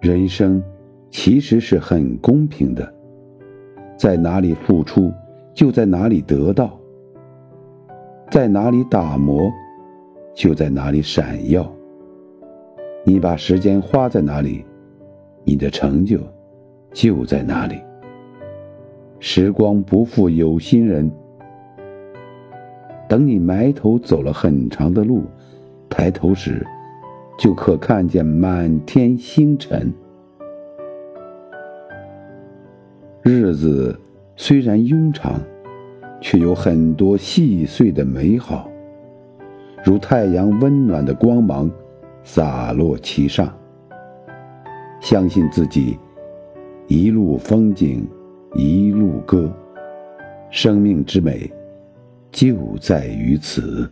人生其实是很公平的，在哪里付出，就在哪里得到；在哪里打磨，就在哪里闪耀。你把时间花在哪里，你的成就就在哪里。时光不负有心人，等你埋头走了很长的路，抬头时。就可看见满天星辰。日子虽然庸长，却有很多细碎的美好，如太阳温暖的光芒洒落其上。相信自己，一路风景一路歌，生命之美就在于此。